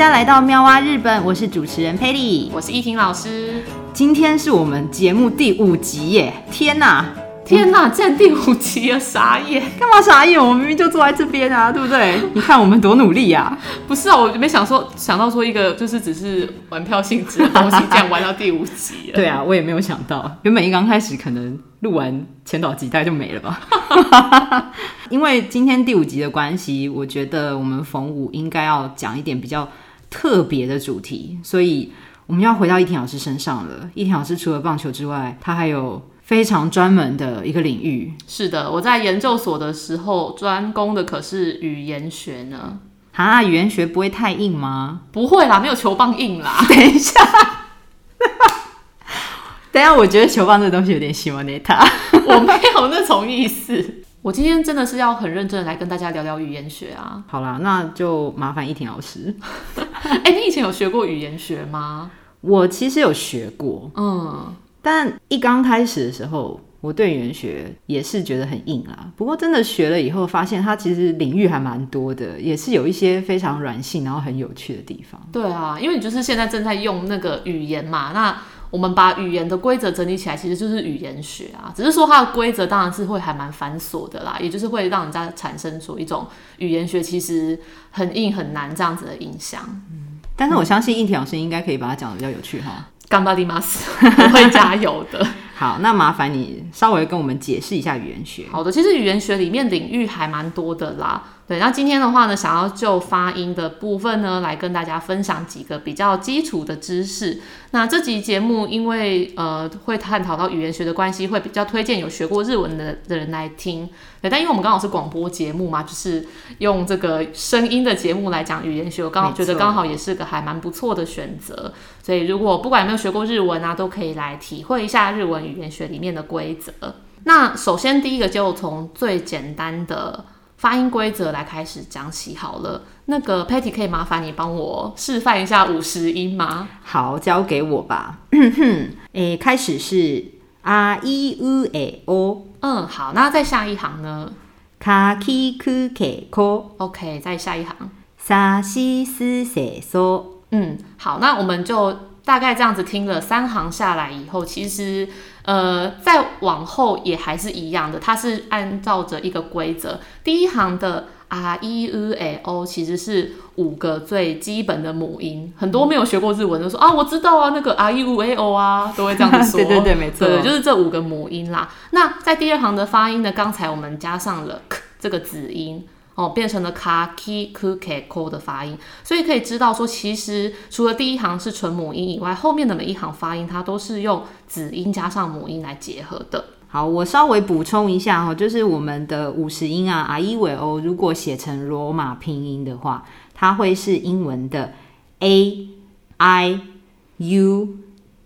家来到喵蛙日本，我是主持人佩丽，我是依婷老师。今天是我们节目第五集耶！天哪！天呐，竟然第五集了，傻眼！干嘛傻眼？我们明明就坐在这边啊，对不对？你看我们多努力啊！不是啊，我没想说想到说一个就是只是玩票性质的东西，竟然玩到第五集了。对啊，我也没有想到，原本一刚开始可能录完前导集大概就没了吧。因为今天第五集的关系，我觉得我们逢五应该要讲一点比较特别的主题，所以我们要回到依婷老师身上了。依婷老师除了棒球之外，他还有。非常专门的一个领域。是的，我在研究所的时候专攻的可是语言学呢。啊，语言学不会太硬吗？不会啦，没有球棒硬啦。等一下，等一下，我觉得球棒这个东西有点喜欢你他。我没有那种意思。我今天真的是要很认真的来跟大家聊聊语言学啊。好啦，那就麻烦一婷老师。哎、欸，你以前有学过语言学吗？我其实有学过，嗯。但一刚开始的时候，我对语言学也是觉得很硬啊。不过真的学了以后，发现它其实领域还蛮多的，也是有一些非常软性，然后很有趣的地方。对啊，因为你就是现在正在用那个语言嘛，那我们把语言的规则整理起来，其实就是语言学啊。只是说它的规则当然是会还蛮繁琐的啦，也就是会让人家产生出一种语言学其实很硬很难这样子的印象。嗯，但是我相信依婷老师应该可以把它讲得比较有趣哈。顽张ります，我会加油的。 好，那麻烦你稍微跟我们解释一下语言学。好的，其实语言学里面领域还蛮多的啦。对，那今天的话呢，想要就发音的部分呢，来跟大家分享几个比较基础的知识。那这集节目因为呃会探讨到语言学的关系，会比较推荐有学过日文的的人来听。对，但因为我们刚好是广播节目嘛，就是用这个声音的节目来讲语言学，我刚好觉得刚好也是个还蛮不错的选择。所以如果不管有没有学过日文啊，都可以来体会一下日文语言学里面的规则。那首先第一个就从最简单的。发音规则来开始讲起好了。那个 Patty 可以麻烦你帮我示范一下五十音吗？好，交给我吧。诶、欸，开始是啊一乌诶哦。嗯，好，那再下一行呢？卡基库克科。OK，再下一行。沙西斯塞索。嗯，好，那我们就大概这样子听了三行下来以后，其实。呃，再往后也还是一样的，它是按照着一个规则。第一行的 r e u a o 其实是五个最基本的母音，很多没有学过日文的说啊，我知道啊，那个 r e u a o 啊，都会这样子说。对对对，没错，对，就是这五个母音啦。那在第二行的发音呢，刚才我们加上了 k 这个子音。哦，变成了卡 ki ku ke ko 的发音，所以可以知道说，其实除了第一行是纯母音以外，后面的每一行发音它都是用子音加上母音来结合的。好，我稍微补充一下哈，就是我们的五十音啊，a i u e o，如果写成罗马拼音的话，它会是英文的 a i u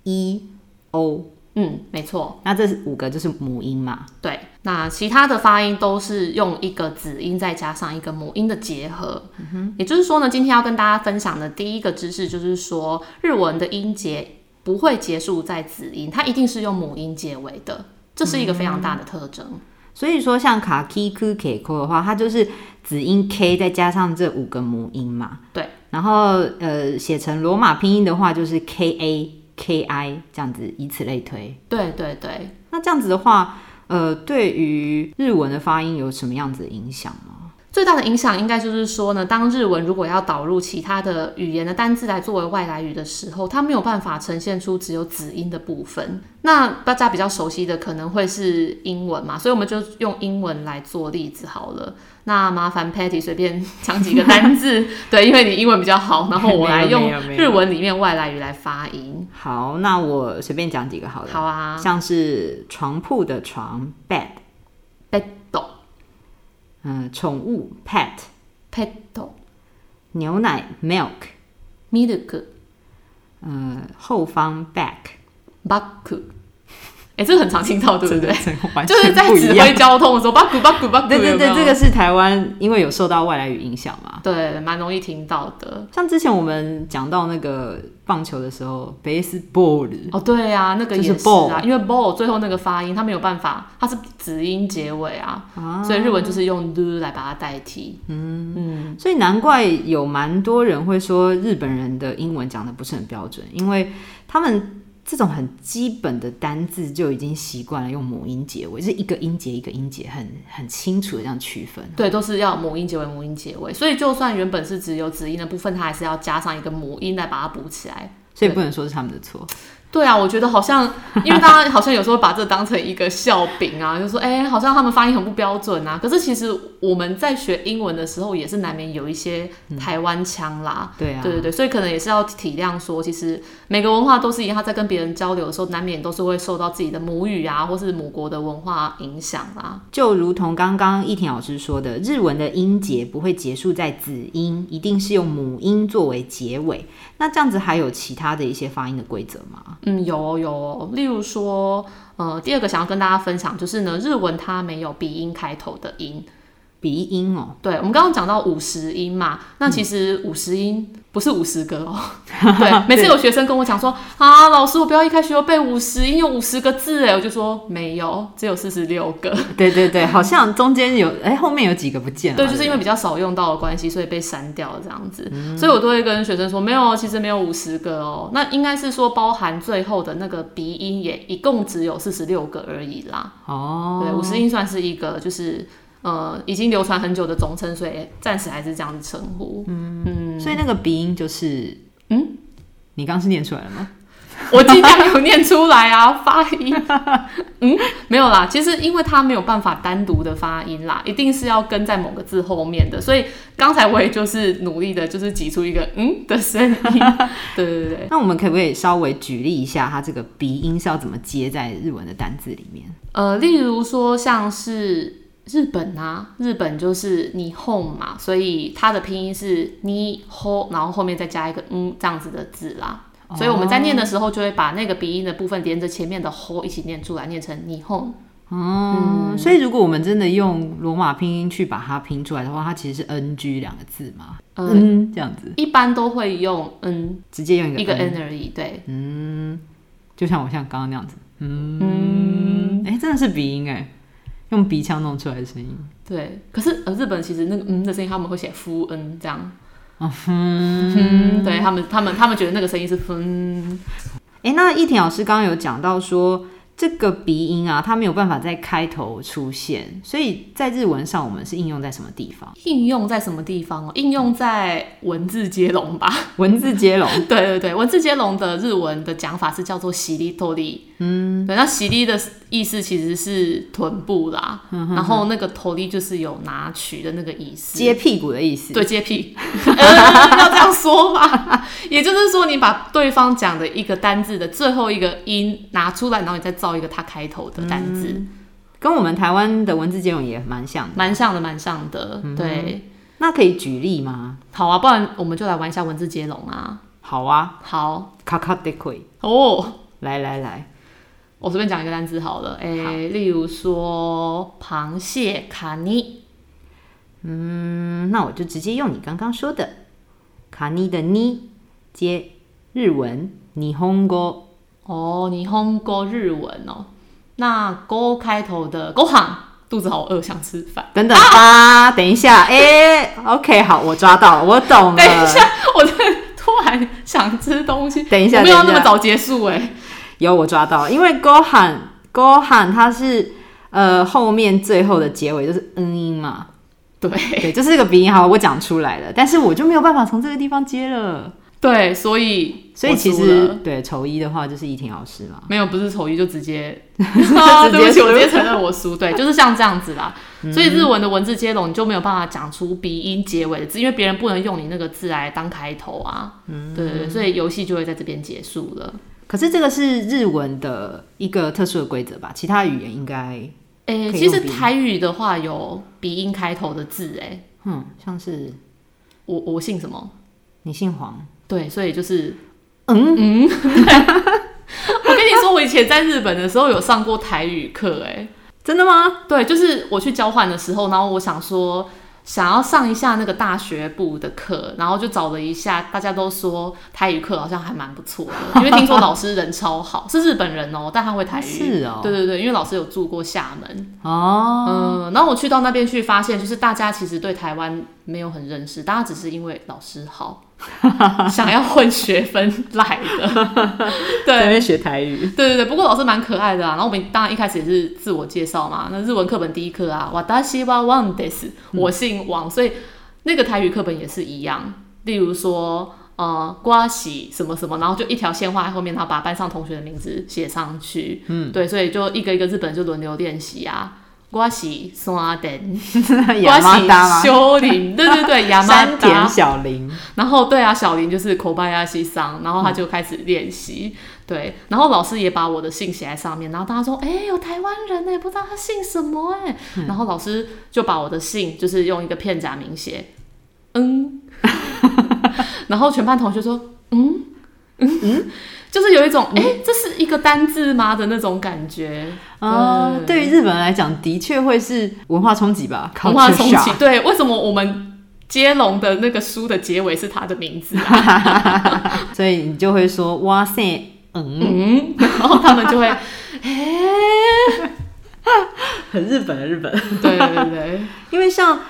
e o。嗯，没错。那这是五个就是母音嘛？对。那其他的发音都是用一个子音再加上一个母音的结合。嗯哼。也就是说呢，今天要跟大家分享的第一个知识就是说，日文的音节不会结束在子音，它一定是用母音结尾的，这是一个非常大的特征。嗯。所以说，像卡 k ku ke ko 的话，它就是子音 k 再加上这五个母音嘛。对。然后呃，写成罗马拼音的话，就是 k a。K I 这样子，以此类推。对对对，那这样子的话，呃，对于日文的发音有什么样子的影响吗？最大的影响应该就是说呢，当日文如果要导入其他的语言的单字来作为外来语的时候，它没有办法呈现出只有子音的部分。那大家比较熟悉的可能会是英文嘛，所以我们就用英文来做例子好了。那麻烦 Patty 随便讲几个单字，对，因为你英文比较好，然后我来用日文里面外来语来发音。好，那我随便讲几个好了。好啊，像是床铺的床 bed，bed。嗯，宠物 pet，pet，牛奶 milk，milk，嗯，后方 back，back，哎，这个很常听到，对不对？就是在指挥交通的时候，back，back，back，对对？对，这个是台湾，因为有受到外来语影响嘛，对，蛮容易听到的。像之前我们讲到那个棒球的时候，baseball 哦，对啊，那个也是啊，是 ball 因为 ball 最后那个发音，它没有办法，它是子音结尾啊，啊所以日文就是用 l 来把它代替。嗯嗯，所以难怪有蛮多人会说日本人的英文讲的不是很标准，因为他们。这种很基本的单字就已经习惯了用母音结尾，就是一个音节一个音节很很清楚的这样区分。对，都是要母音结尾，母音结尾。所以就算原本是只有子音的部分，它还是要加上一个母音来把它补起来。所以不能说是他们的错。对啊，我觉得好像，因为大家好像有时候把这当成一个笑柄啊，就说，哎、欸，好像他们发音很不标准啊。可是其实我们在学英文的时候，也是难免有一些台湾腔啦。嗯、对啊，对对对，所以可能也是要体谅说，其实每个文化都是一样，他在跟别人交流的时候，难免都是会受到自己的母语啊，或是母国的文化影响啦。就如同刚刚易婷老师说的，日文的音节不会结束在子音，一定是用母音作为结尾。那这样子还有其他的一些发音的规则吗？嗯，有有，例如说，呃，第二个想要跟大家分享就是呢，日文它没有鼻音开头的音。鼻音哦，对，我们刚刚讲到五十音嘛，那其实五十音不是五十个哦。嗯、对，每次有学生跟我讲说啊，老师，我不要一开始就背五十音，有五十个字哎，我就说没有，只有四十六个。对对对，好像中间有哎，后面有几个不见了。对，就是因为比较少用到的关系，所以被删掉了这样子。嗯、所以我都会跟学生说，没有，其实没有五十个哦。那应该是说包含最后的那个鼻音也一共只有四十六个而已啦。哦，对，五十音算是一个就是。呃，已经流传很久的总称，所以暂时还是这样子称呼。嗯嗯，所以那个鼻音就是，嗯，你刚是念出来了吗？我尽量有念出来啊，发音。嗯，没有啦，其实因为它没有办法单独的发音啦，一定是要跟在某个字后面的，所以刚才我也就是努力的，就是挤出一个嗯的声音。对对对，那我们可不可以稍微举例一下，它这个鼻音是要怎么接在日文的单字里面？呃，例如说像是。日本啊，日本就是你 home 嘛，所以它的拼音是日本，然后后面再加一个嗯这样子的字啦。哦、所以我们在念的时候，就会把那个鼻音的部分连着前面的吼一起念出来，念成日本。哦，嗯、所以如果我们真的用罗马拼音去把它拼出来的话，它其实是 ng 两个字嘛，嗯，这样子。一般都会用嗯，直接用一个 n, 一个 n 而已，对，嗯，就像我像刚刚那样子，嗯，哎、嗯欸，真的是鼻音哎。用鼻腔弄出来的声音，对。可是呃，日本其实那个嗯的声音，他们会写夫嗯这样，嗯哼，对他们，他们，他们觉得那个声音是嗯。哎、欸，那一婷老师刚刚有讲到说。这个鼻音啊，它没有办法在开头出现，所以在日文上我们是应用在什么地方？应用在什么地方？应用在文字接龙吧。文字接龙，对对对，文字接龙的日文的讲法是叫做しりとり。嗯，对，那しり的意思其实是臀部啦，嗯、哼哼然后那个とり就是有拿取的那个意思，接屁股的意思。对，接屁，呃、要这样说嘛？也就是说，你把对方讲的一个单字的最后一个音拿出来，然后你再。 造一个它开头的单字，嗯，跟我们台湾的文字接龙也蛮像的，蛮像的，蛮像的。嗯、对，那可以举例吗？好啊，不然我们就来玩一下文字接龙啊。好啊，好，卡卡得奎哦，来来来，我随便讲一个单词好了。哎、欸，例如说螃蟹卡尼，嗯，那我就直接用你刚刚说的。卡尼的尼接日文。霓虹语。哦，霓虹语日文哦，那“勾”开头的“勾行”，肚子好饿，想吃饭。等等啊，等一下，哎、欸、，OK，好，我抓到了，我懂了。等一下，我突然想吃东西。等一下，没有那么早结束哎。有，我抓到了，因为“勾行”“勾行”它是呃后面最后的结尾就是嗯音嘛。对对，就是这个鼻音，好，我讲出来了，但是我就没有办法从这个地方接了。对，所以所以其实对丑一的话就是易婷老师嘛，没有不是丑一就直接，对不起，我直接承认我输，对，就是像这样子啦。嗯、所以日文的文字接龙你就没有办法讲出鼻音结尾的字，因为别人不能用你那个字来当开头啊。嗯，对对，所以游戏就会在这边结束了。可是这个是日文的一个特殊的规则吧？其他语言应该，诶、欸，其实台语的话有鼻音开头的字，诶，嗯，像是我我姓什么？你姓黄。对，所以就是，嗯嗯，我跟你说，我以前在日本的时候有上过台语课，哎，真的吗？对，就是我去交换的时候，然后我想说，想要上一下那个大学部的课，然后就找了一下，大家都说台语课好像还蛮不错的，因为听说老师人超好，是日本人哦，但他会台语。是哦。对对对，因为老师有住过厦门。哦。嗯，然后我去到那边去，发现就是大家其实对台湾没有很认识，大家只是因为老师好。想要混学分来的，对，在那边学台语，对对对。不过老师蛮可爱的啊。然后我们当然一开始也是自我介绍嘛。那日文课本第一课啊，わたしはワンです，我姓王，所以那个台语课本也是一样。例如说，呃，瓜喜什么什么，然后就一条线画在后面，然后把班上同学的名字写上去。嗯，对，所以就一个一个日本人就轮流练习啊。 瓜喜松阿登，瓜喜修林，对对对，山田小林。然后对啊，小林就是口巴亚西桑，然后他就开始练习。嗯、对，然后老师也把我的姓写在上面，然后大家说，哎、欸，有台湾人哎，不知道他姓什么哎。嗯、然后老师就把我的姓就是用一个片假名写，嗯，然后全班同学说，嗯嗯。嗯就是有一种哎、欸，这是一个单字吗的那种感觉啊。对，对于日本人来讲，的确会是文化冲击吧。文化冲击，对。为什么我们接龙的那个书的结尾是他的名字啊？所以你就会说哇塞，嗯，嗯，然后他们就会 很日本的日本。对对对，因为像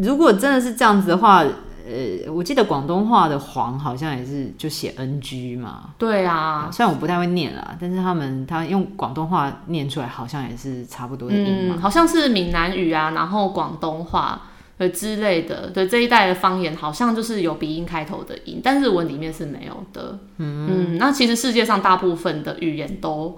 如果真的是这样子的话。呃，我记得广东话的“黄”好像也是就写 “ng” 嘛。对啊，虽然我不太会念啦，但是他们他用广东话念出来，好像也是差不多的音嘛。嗯，好像是闽南语啊，然后广东话呃之类的，对这一代的方言，好像就是有鼻音开头的音，但日文里面是没有的。嗯嗯，那其实世界上大部分的语言都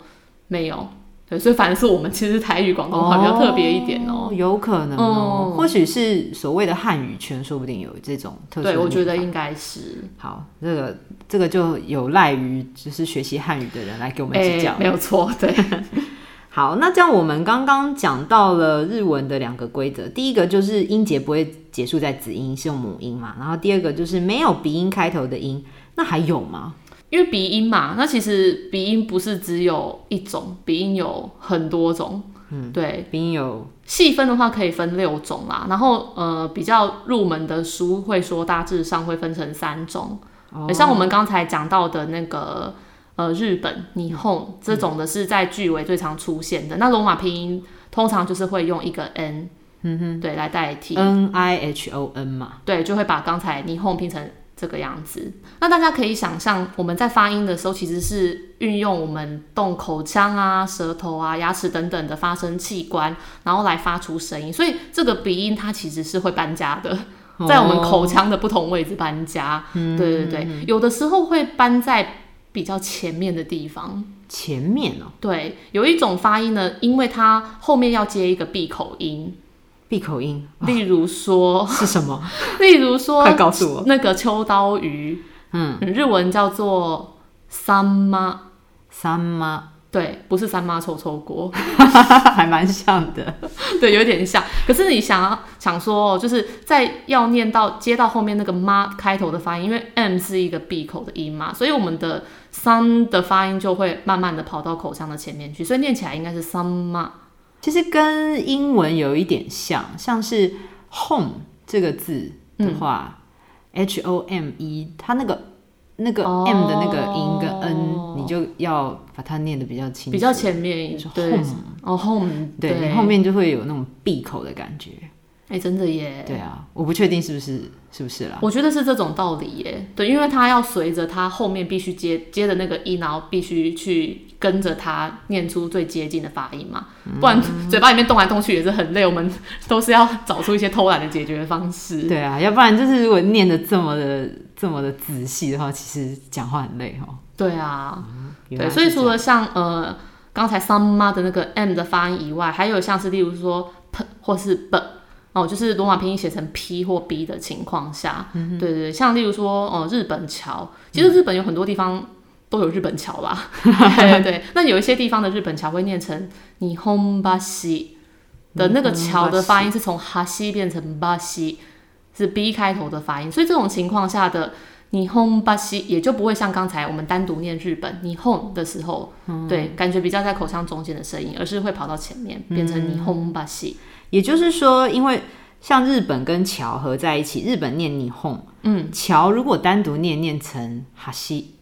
没有。对，所以反正是我们其实台语、广东话比较特别一点哦、喔，有可能哦、喔，嗯、或许是所谓的汉语圈，说不定有这种特殊的。对，我觉得应该是。好，这个这个就有赖于就是学习汉语的人来给我们指教、欸，没有错。对，好，那这样我们刚刚讲到了日文的两个规则，第一个就是音节不会结束在子音，是用母音嘛，然后第二个就是没有鼻音开头的音，那还有吗？因为鼻音嘛，那其实鼻音不是只有一种，鼻音有很多种。嗯，对，鼻音有细分的话可以分六种啦。然后呃，比较入门的书会说大致上会分成三种。哦，像我们刚才讲到的那个呃日本霓虹这种的是在句尾最常出现的。嗯，那罗马拼音通常就是会用一个 n，嗯哼，对，来代替 n i h o n 嘛，对，就会把刚才霓虹拼成。这个样子，那大家可以想象，我们在发音的时候，其实是运用我们动口腔啊、舌头啊、牙齿等等的发声器官，然后来发出声音。所以这个鼻音它其实是会搬家的，在我们口腔的不同位置搬家。哦、对对对，有的时候会搬在比较前面的地方。前面哦，对，有一种发音呢，因为它后面要接一个闭口音。闭口音，例如说是什么？例如说，快告诉我，那个秋刀鱼，嗯，日文叫做三妈，三妈，对，不是三妈臭臭锅，还蛮像的，对，有点像。可是你想要想说，就是在要念到接到后面那个妈开头的发音，因为 m 是一个闭口的音嘛，所以我们的三的发音就会慢慢的跑到口腔的前面去，所以念起来应该是三妈。其实跟英文有一点像，像是 home 这个字的话，嗯，h o m e，它那个那个 m 的那个音跟 n，哦，你就要把它念的比较清楚，比较前面，对，哦 home，对，你后面就会有那种闭口的感觉。哎，真的耶！对啊，我不确定是不是是不是啦。我觉得是这种道理耶。对，因为他要随着他后面必须接接的那个音，然后必须去跟着他念出最接近的发音嘛，不然嘴巴里面动来动去也是很累。我们 都是要找出一些偷懒的解决方式。对啊，要不然就是如果念的这么的这么的仔细的话，其实讲话很累哦。对啊，嗯、对，所以除了像呃刚才 some 的那个 m 的发音以外，还有像是例如说 p 或是 b。哦，就是罗马拼音写成 P 或 B 的情况下，嗯、哼对对，像例如说，哦、呃，日本桥，其实日本有很多地方都有日本桥吧？嗯、对对对，那有一些地方的日本桥会念成日本桥的那个桥的发音是从哈西变成巴西，是 B 开头的发音，所以这种情况下的日本桥也就不会像刚才我们单独念日本日本的时候，嗯、对，感觉比较在口腔中间的声音，而是会跑到前面变成日本桥。也就是说，因为像日本跟桥合在一起，日本念霓虹，嗯，桥如果单独念念成哈西，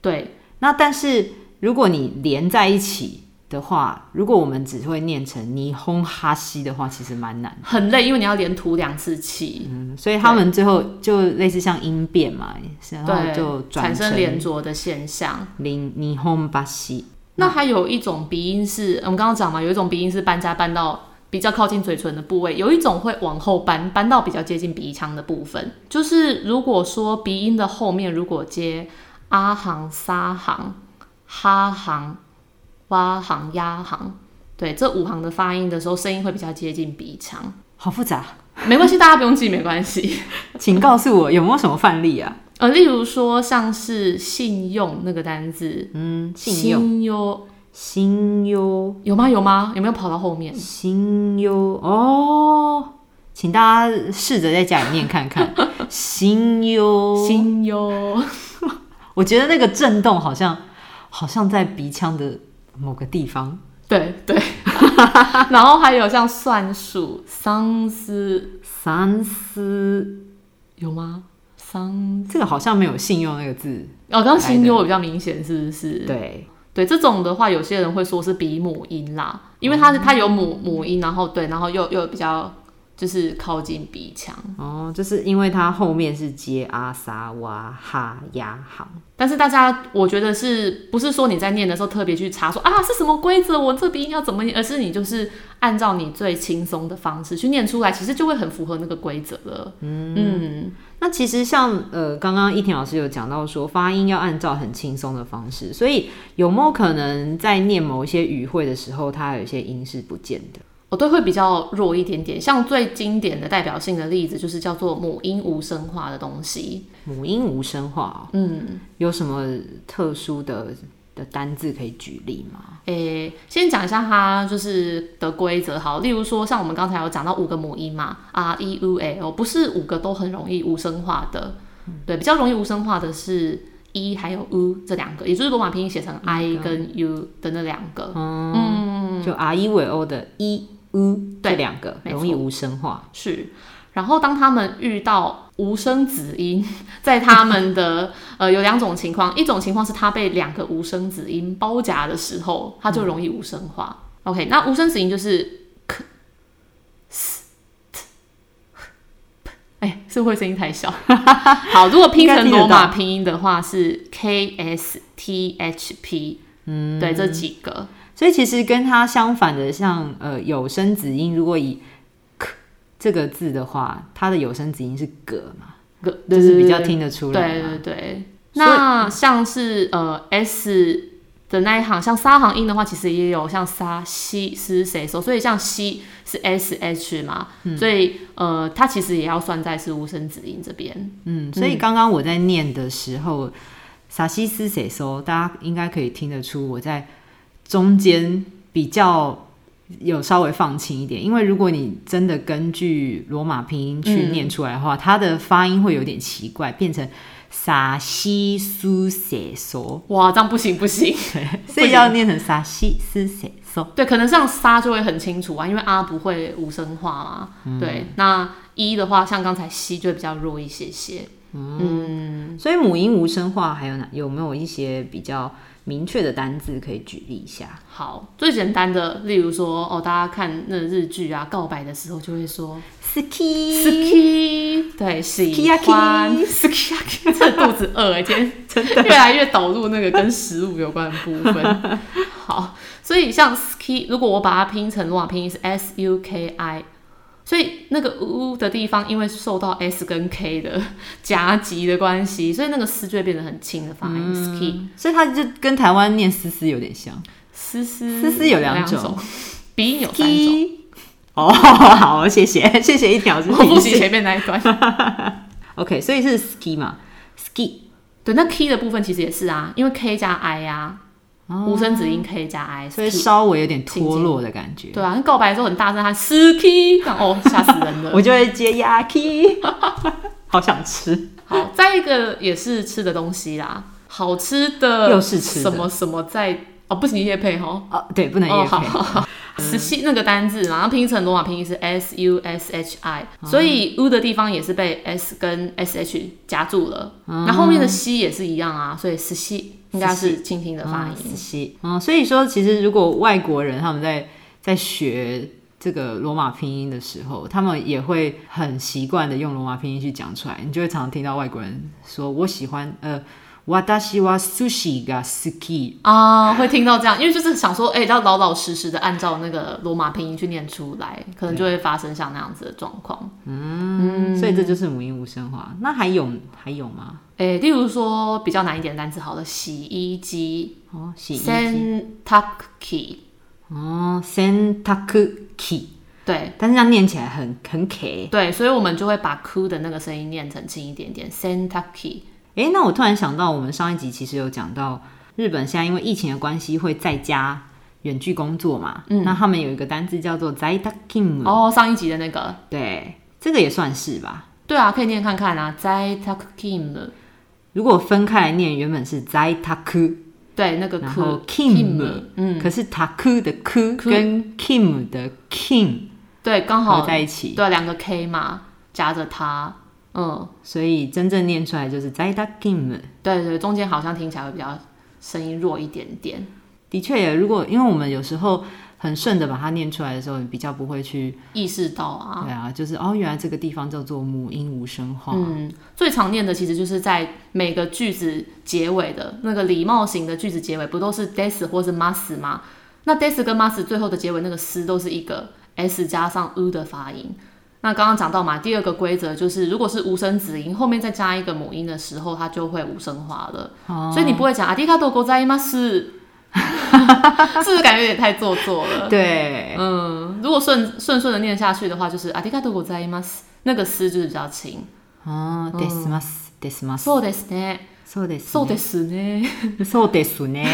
对。那但是如果你连在一起的话，如果我们只会念成霓虹哈西的话，其实蛮难，很累，因为你要连吐两次气。嗯，所以他们最后就类似像音变嘛，然后就产生连着的现象。林霓虹巴西。那还有一种鼻音是，我们刚刚讲嘛，有一种鼻音是搬家搬到比较靠近嘴唇的部位，有一种会往后搬，搬到比较接近鼻腔的部分。就是如果说鼻音的后面如果接啊行、沙行、哈行、哇行、呀行，对，这五行的发音的时候，声音会比较接近鼻腔。好复杂，没关系，大家不用记，没关系。请告诉我有没有什么范例啊？呃，例如说像是信用那个单字，嗯，信用，信用，信用有吗？有吗？有没有跑到后面？心忧哦，请大家试着在家里念看看。心忧，心忧，我觉得那个震动好像好像在鼻腔的某个地方。对对，然后还有像算术，三思，三思有吗？这个好像没有信用那个字哦，刚刚信用比较明显，是不是？对对，这种的话，有些人会说是比母音啦，因为它是它有母母音，然后对，然后又又比较。就是靠近鼻腔哦，就是因为它后面是接阿萨哇哈呀行，但是大家我觉得是不是说你在念的时候特别去查说啊是什么规则，我这鼻音要怎么念，而是你就是按照你最轻松的方式去念出来，其实就会很符合那个规则了。嗯嗯，那其实像呃刚刚一婷老师有讲到说发音要按照很轻松的方式，所以有没有可能在念某一些语汇的时候，它有一些音是不见的？我都会比较弱一点点，像最经典的代表性的例子就是叫做母音无声化的东西。母音无声化，嗯，有什么特殊的的单字可以举例吗？诶、欸，先讲一下它就是的规则好，例如说像我们刚才有讲到五个母音嘛，r e u l，不是五个都很容易无声化的，嗯、对，比较容易无声化的是 e 还有 u 这两个，也就是罗马拼音写成 i 跟 u 的那两个，嗯，嗯就 r e u o 的 e。嗯，对，两个容易无声化是。然后当他们遇到无声子音，在他们的 呃有两种情况，一种情况是他被两个无声子音包夹的时候，他就容易无声化。嗯、OK，那无声子音就是是不是会声音太小？好，如果拼成罗马拼音的话是 k、s、t、h、p。嗯，对，这几个。所以其实跟它相反的像，像呃有声子音，如果以 k 这个字的话，它的有声子音是格嘛，格就是比较听得出来。对对对。那像是呃 s 的那一行，像沙行音的话，其实也有像沙西斯谁说，所以像西是 s h 嘛，嗯、所以呃它其实也要算在是无声子音这边。嗯，所以刚刚我在念的时候，沙西斯谁说，大家应该可以听得出我在。中间比较有稍微放轻一点，因为如果你真的根据罗马拼音去念出来的话，嗯、它的发音会有点奇怪，变成沙西苏塞索。哇，这样不行 不行，所以要念成沙西苏塞索。对，可能这样沙就会很清楚啊，因为啊不会无声化嘛。嗯、对，那一的话，像刚才西就会比较弱一些些。嗯，嗯，所以母音无声化还有哪有没有一些比较？明确的单字可以举例一下。好，最简单的，例如说，哦，大家看那日剧啊，告白的时候就会说 “ski”，ski，对，喜欢 ski，这肚子饿哎，今天真的越来越导入那个跟食物有关的部分。好，所以像 ski，如果我把它拼成罗马拼音是 s u k i。所以那个呜的地方，因为受到 s 跟 k 的 夹击的关系，所以那个丝就会变得很轻的发音。嗯、ski，所以它就跟台湾念丝丝有点像。丝丝丝丝有两种，鼻音有三种。哦，好，谢谢，谢谢一条。我复习前面那一段。OK，所以是 ski 嘛，ski。对，那 k 的部分其实也是啊，因为 k 加 i 呀、啊。无声子音可以加 i，所以稍微有点脱落的感觉。对啊，告白的时候很大声，他 ski，哦，吓死人了。我就会接 yaki，好想吃。好，再一个也是吃的东西啦，好吃的，又是吃什么什么在哦，哦，不行夜配哦。哦，对，不能夜配。哦寿司那个单字，然后拼成罗马拼音是 S U S H I，所以 U 的地方也是被 S 跟 S H 夹住了。那、嗯、后面的 C 也是一样啊，所以寿司应该是轻轻的发音。嗯，所以说其实如果外国人他们在在学这个罗马拼音的时候，他们也会很习惯的用罗马拼音去讲出来，你就会常常听到外国人说：“我喜欢呃。”わたしは寿司が好き啊，会听到这样，因为就是想说，哎、欸，要老老实实的按照那个罗马拼音去念出来，可能就会发生像那样子的状况。嗯，所以这就是母音无声化。那还有还有吗？哎、欸，例如说比较难一点的单词，好了，洗衣机哦，洗衣机。洗濯机哦，洗濯机。对，但是这样念起来很很 K。对，所以我们就会把 Q 的那个声音念成轻一点点，洗 濯机。哎，那我突然想到，我们上一集其实有讲到，日本现在因为疫情的关系会在家远距工作嘛，嗯，那他们有一个单字叫做在宅勤务。哦，上一集的那个，对，这个也算是吧？对啊，可以念看看啊，在宅勤务。如果分开来念，原本是在宅，对，那个然后勤务，嗯，可是宅的宅跟 kim 的 kim，，对，刚好合在一起，对，两个 K 嘛，夹着它。嗯，所以真正念出来就是在宅勤务。对对，中间好像听起来会比较声音弱一点点。的确也，如果因为我们有时候很顺的把它念出来的时候，你比较不会去意识到啊。对啊，就是哦，原来这个地方叫做母音无声化。嗯，最常念的其实就是在每个句子结尾的那个礼貌型的句子结尾，不都是 des 或是 mas 吗？那 des 跟 mas 最后的结尾那个 s 都是一个 s 加上 u 的发音。那刚刚讲到嘛，第二个规则就是，如果是无声子音后面再加一个母音的时候，它就会无声化了。哦、所以你不会讲ありがとうございます，是不是感觉有点太做作了？对，嗯，如果顺顺顺的念下去的话，就是ありがとうございます，那个斯就是比较轻。哦、嗯，ですますですます。そうですね。そうです。そうですね。そうですね。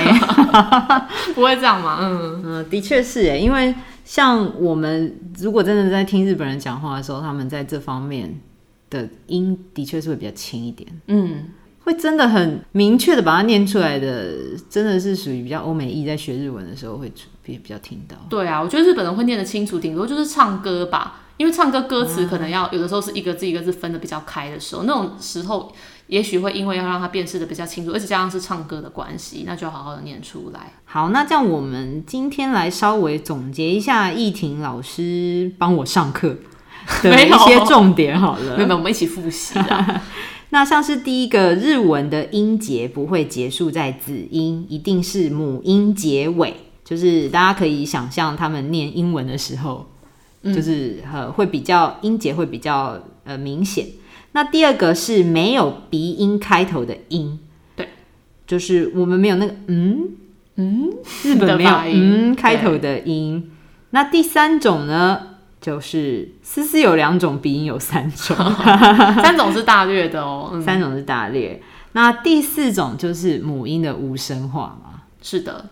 不会这样吗？嗯嗯，的确是诶，因为。 像我们如果真的在听日本人讲话的时候，他们在这方面的音的确是会比较轻一点，嗯，会真的很明确的把它念出来的，真的是属于比较欧美裔在学日文的时候会比比较听到。对啊，我觉得日本人会念得清楚，顶多就是唱歌吧，因为唱歌歌词可能要有的时候是一个字一个字分的比较开的时候，那种时候。也许会因为要让他辨识的比较清楚，而且加上是唱歌的关系，那就好好的念出来。好，那这样我们今天来稍微总结一下易婷老师帮我上课 的一些重点好了。没有，没有，我们一起复习啊。那像是第一个，日文的音节不会结束在子音，一定是母音结尾，就是大家可以想象他们念英文的时候，嗯、就是呃会比较音节会比较呃明显。那第二个是没有鼻音开头的音，对，就是我们没有那个嗯嗯，日本没有嗯开头的音。那第三种呢，就是思思有两种鼻音，有三种，三种是大略的哦，嗯、三种是大略。那第四种就是母音的无声化嘛？是的，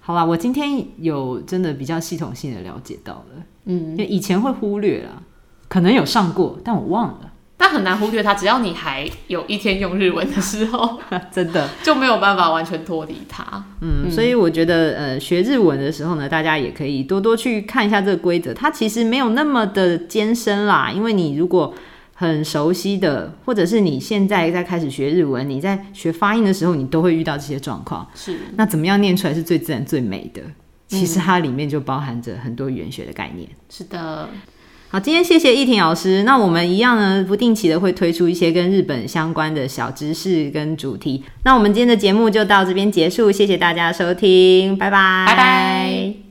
好吧，我今天有真的比较系统性的了解到了，嗯，因为以前会忽略啦，可能有上过，但我忘了。但很难忽略它，只要你还有一天用日文的时候，真的就没有办法完全脱离它。嗯，嗯，所以我觉得，呃，学日文的时候呢，大家也可以多多去看一下这个规则。它其实没有那么的艰深啦，因为你如果很熟悉的，或者是你现在在开始学日文，你在学发音的时候，你都会遇到这些状况。是，那怎么样念出来是最自然、最美的？其实它里面就包含着很多语言学的概念。是的。好，今天谢谢易婷老师。那我们一样呢，不定期的会推出一些跟日本相关的小知识跟主题。那我们今天的节目就到这边结束，谢谢大家收听，拜拜，拜拜。